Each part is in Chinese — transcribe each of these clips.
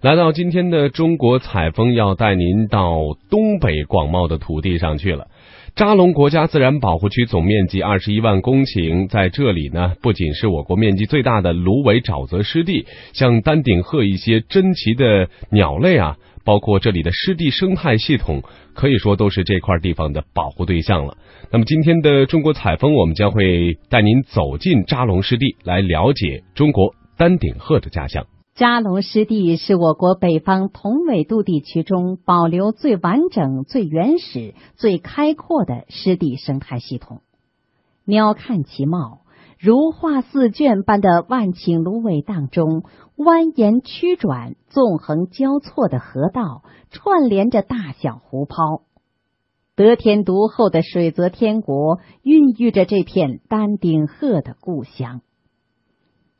来到今天的中国采风，要带您到东北广袤的土地上去了。扎龙国家自然保护区总面积二十一万公顷，在这里呢，不仅是我国面积最大的芦苇沼泽湿地，像丹顶鹤一些珍奇的鸟类啊，包括这里的湿地生态系统，可以说都是这块地方的保护对象了。那么今天的中国采风，我们将会带您走进扎龙湿地，来了解中国丹顶鹤的家乡。扎龙湿地是我国北方同纬度地区中保留最完整、最原始、最开阔的湿地生态系统。鸟瞰其貌，如画似卷般的万顷芦苇荡中，蜿蜒曲转、纵横交错的河道串联着大小湖泊。得天独厚的水泽天国，孕育着这片丹顶鹤的故乡。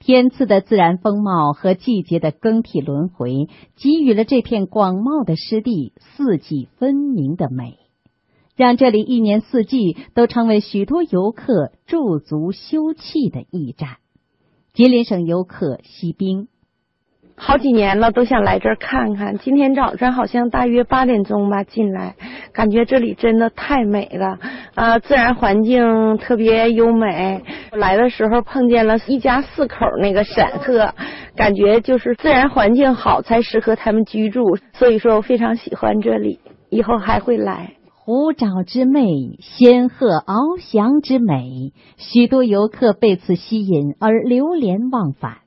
天赐的自然风貌和季节的更替轮回，给予了这片广袤的湿地四季分明的美，让这里一年四季都成为许多游客驻足休憩的驿站。吉林省游客西兵。好几年了，都想来这儿看看。今天早上好像大约八点钟吧进来，感觉这里真的太美了啊！自然环境特别优美。我来的时候碰见了一家四口那个闪鹤，感觉就是自然环境好才适合他们居住，所以说我非常喜欢这里，以后还会来。湖沼之美，仙鹤翱翔之美，许多游客被此吸引而流连忘返。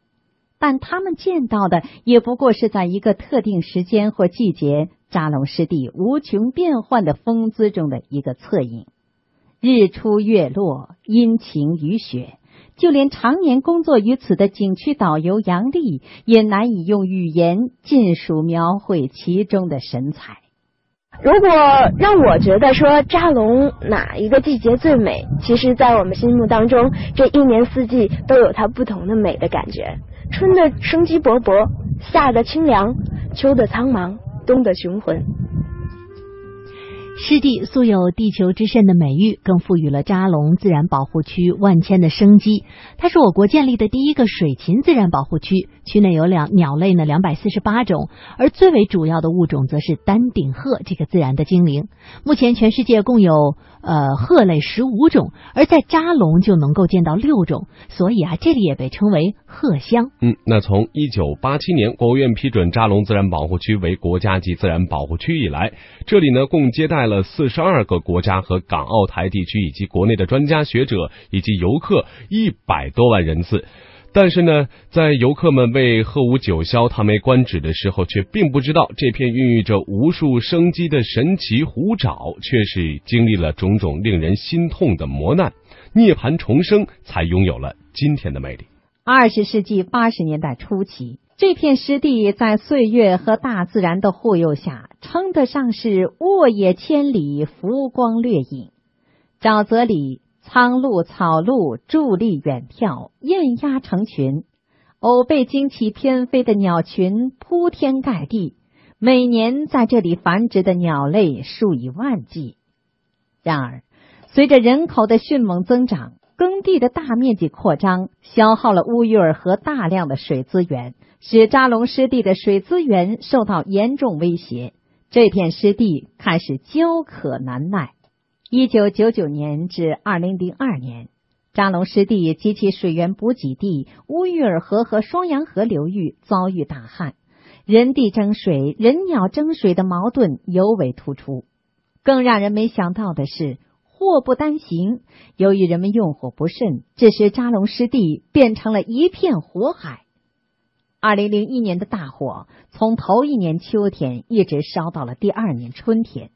但他们见到的也不过是在一个特定时间或季节，扎龙湿地无穷变幻的风姿中的一个侧影。日出月落，阴晴雨雪，就连常年工作于此的景区导游杨丽，也难以用语言尽数描绘其中的神采。如果让我觉得说扎龙哪一个季节最美，其实，在我们心目当中，这一年四季都有它不同的美的感觉。春的生机勃勃，夏的清凉，秋的苍茫，冬的雄浑。湿地素有“地球之肾”的美誉，更赋予了扎龙自然保护区万千的生机。它是我国建立的第一个水禽自然保护区，区内有两鸟类呢两百四十八种，而最为主要的物种则是丹顶鹤这个自然的精灵。目前全世界共有呃鹤类十五种，而在扎龙就能够见到六种，所以啊，这里也被称为鹤乡。嗯，那从一九八七年国务院批准扎龙自然保护区为国家级自然保护区以来，这里呢共接待。了四十二个国家和港澳台地区以及国内的专家学者以及游客一百多万人次，但是呢，在游客们为鹤舞九霄、叹为观止的时候，却并不知道这片孕育着无数生机的神奇湖沼，却是经历了种种令人心痛的磨难，涅槃重生，才拥有了今天的魅力。二十世纪八十年代初期。这片湿地在岁月和大自然的护佑下，称得上是沃野千里，浮光掠影。沼泽里，苍鹭、草鹭伫立远眺，雁鸭成群，偶被惊起翩飞的鸟群铺天盖地。每年在这里繁殖的鸟类数以万计。然而，随着人口的迅猛增长，耕地的大面积扩张，消耗了乌鱼尔河大量的水资源。使扎龙湿地的水资源受到严重威胁，这片湿地开始焦渴难耐。一九九九年至二零零二年，扎龙湿地及其水源补给地乌玉尔河和双阳河流域遭遇大旱，人地争水、人鸟争水的矛盾尤为突出。更让人没想到的是，祸不单行，由于人们用火不慎，致使扎龙湿地变成了一片火海。二零零一年的大火，从头一年秋天一直烧到了第二年春天，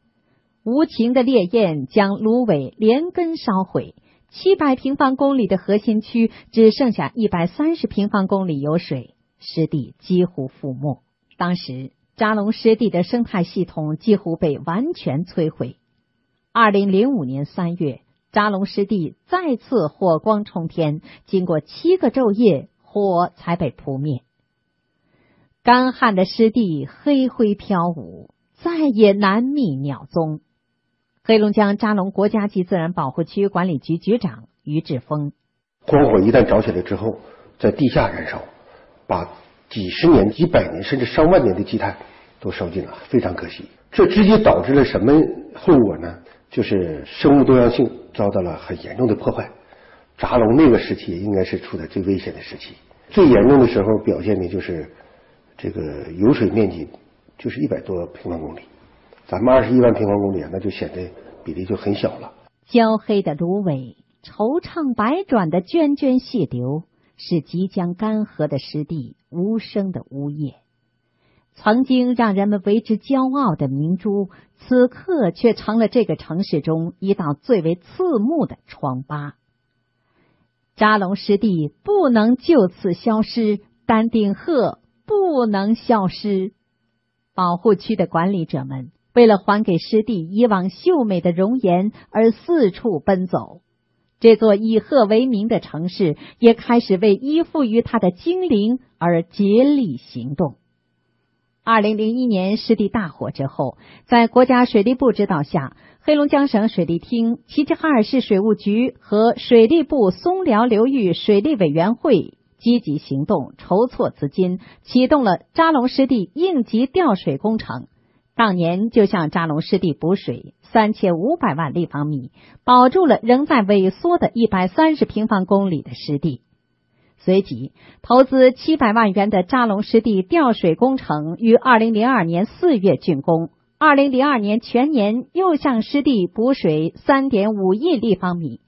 无情的烈焰将芦苇连根烧毁，七百平方公里的核心区只剩下一百三十平方公里有水，湿地几乎覆没。当时扎龙湿地的生态系统几乎被完全摧毁。二零零五年三月，扎龙湿地再次火光冲天，经过七个昼夜，火才被扑灭。干旱的湿地，黑灰飘舞，再也难觅鸟踪。黑龙江扎龙国家级自然保护区管理局局长于志峰：光火一旦着起来之后，在地下燃烧，把几十年、几百年甚至上万年的积碳都烧尽了，非常可惜。这直接导致了什么后果呢？就是生物多样性遭到了很严重的破坏。扎龙那个时期应该是处在最危险的时期，最严重的时候表现的就是这个油水面积就是一百多平方公里，咱们二十一万平方公里，那就显得比例就很小了。焦黑的芦苇，惆怅百转的涓涓细流，是即将干涸的湿地无声的呜咽。曾经让人们为之骄傲的明珠，此刻却成了这个城市中一道最为刺目的疮疤。扎龙湿地不能就此消失，丹顶鹤不能消失。保护区的管理者们为了还给湿地以往秀美的容颜而四处奔走，这座以鹤为名的城市也开始为依附于它的精灵而竭力行动。二零零一年湿地大火之后，在国家水利部指导下，黑龙江省水利厅、齐齐哈尔市水务局和水利部松辽流域水利委员会积极行动，筹措资金，启动了扎龙湿地应急调水工程。当年就向扎龙湿地补水三千五百万立方米，保住了仍在萎缩的一百三十平方公里的湿地。随即，投资七百万元的扎龙湿地调水工程于二零零二年四月竣工。二零零二年全年又向湿地补水三点五亿立方米。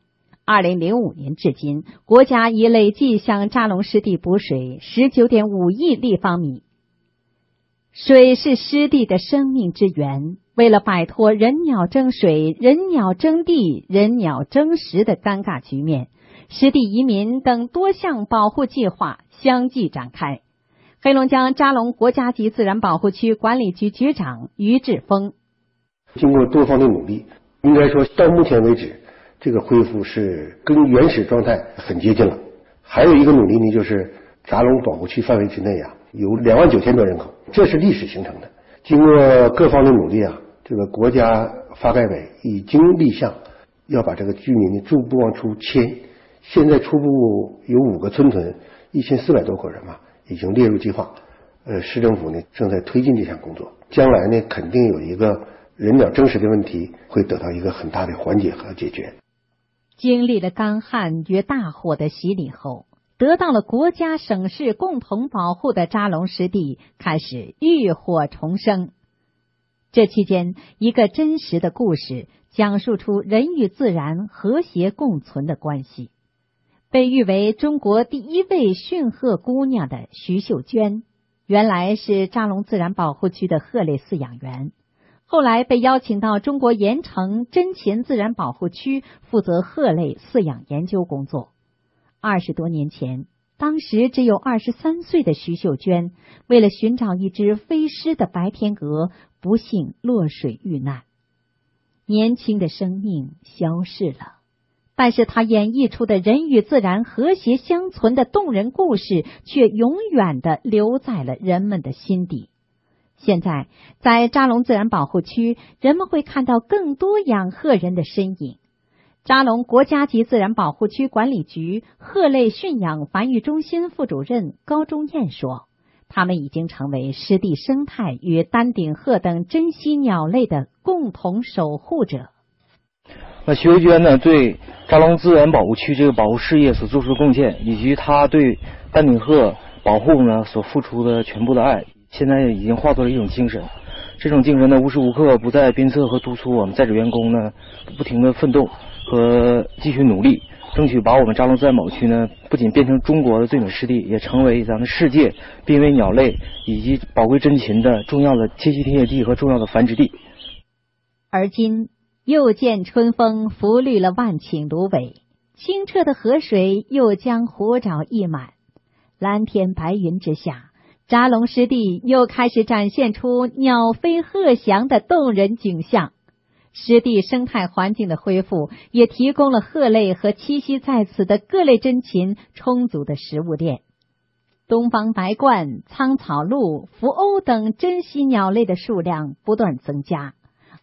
二零零五年至今，国家已累计向扎龙湿地补水十九点五亿立方米。水是湿地的生命之源。为了摆脱人鸟争水、人鸟争地、人鸟争食的尴尬局面。湿地移民等多项保护计划相继展开。黑龙江扎龙国家级自然保护区管理局局长于志峰，经过多方的努力，应该说到目前为止，这个恢复是跟原始状态很接近了。还有一个努力呢，就是扎龙保护区范围之内啊，有两万九千多人口，这是历史形成的。经过各方的努力啊，这个国家发改委已经立项要把这个居民呢逐步往出迁。现在初步有五个村屯，一千四百多口人嘛，已经列入计划。呃，市政府呢正在推进这项工作，将来呢肯定有一个人鸟争食的问题会得到一个很大的缓解和解决。经历了干旱与大火的洗礼后，得到了国家省市共同保护的扎龙湿地开始浴火重生。这期间，一个真实的故事讲述出人与自然和谐共存的关系。被誉为中国第一位驯鹤姑娘的徐秀娟，原来是扎龙自然保护区的鹤类饲养员，后来被邀请到中国盐城真禽自然保护区负责鹤类饲养研究工作。二十多年前，当时只有二十三岁的徐秀娟，为了寻找一只飞失的白天鹅，不幸落水遇难，年轻的生命消逝了。但是他演绎出的人与自然和谐相存的动人故事，却永远的留在了人们的心底。现在，在扎龙自然保护区，人们会看到更多养鹤人的身影。扎龙国家级自然保护区管理局鹤类驯养繁育中心副主任高忠燕说：“他们已经成为湿地生态与丹顶鹤等珍稀鸟类的共同守护者。”那徐秀娟呢，对扎龙自然保护区这个保护事业所做出的贡献，以及她对丹顶鹤保护呢所付出的全部的爱，现在已经化作了一种精神。这种精神呢，无时无刻不在鞭策和督促我们在职员工呢，不停的奋斗和继续努力，争取把我们扎龙自然保护区呢，不仅变成中国的最美湿地，也成为咱们世界濒危鸟类以及宝贵珍禽的重要的栖息田野地和重要的繁殖地。而今。又见春风拂绿了万顷芦苇，清澈的河水又将湖沼溢满。蓝天白云之下，扎龙湿地又开始展现出鸟飞鹤翔的动人景象。湿地生态环境的恢复，也提供了鹤类和栖息在此的各类珍禽充足的食物链。东方白鹳、苍草鹭、伏鸥等珍稀鸟类的数量不断增加。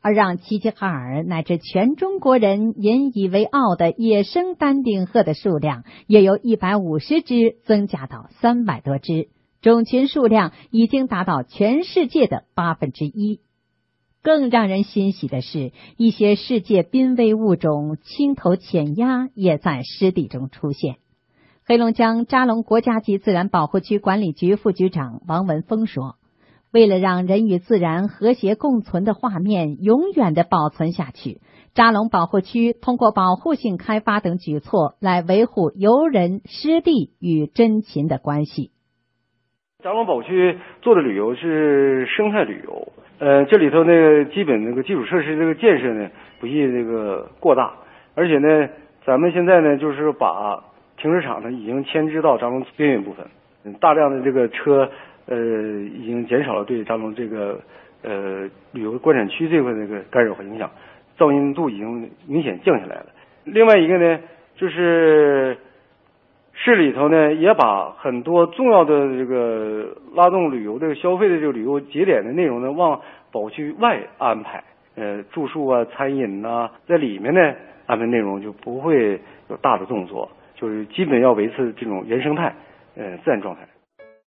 而让齐齐哈尔乃至全中国人引以为傲的野生丹顶鹤的数量，也由一百五十只增加到三百多只，种群数量已经达到全世界的八分之一。更让人欣喜的是，一些世界濒危物种青头浅鸭也在湿地中出现。黑龙江扎龙国家级自然保护区管理局副局长王文峰说：“为了让人与自然和谐共存的画面永远的保存下去，扎龙保护区通过保护性开发等举措来维护游人、湿地与珍禽的关系。”扎龙保护区做的旅游是生态旅游。呃，这里头那个基本那个基础设施这个建设呢，不宜这个过大，而且呢，咱们现在呢就是把停车场呢已经迁至到张龙边缘部分，大量的这个车呃已经减少了对张龙这个呃旅游观展区这块那个干扰和影响，噪音度已经明显降下来了。另外一个呢，就是。市里头呢，也把很多重要的这个拉动旅游的消费的这个旅游节点的内容呢，往保区外安排。呃，住宿啊、餐饮呐，在里面呢安排内容就不会有大的动作，就是基本要维持这种原生态，呃，自然状态。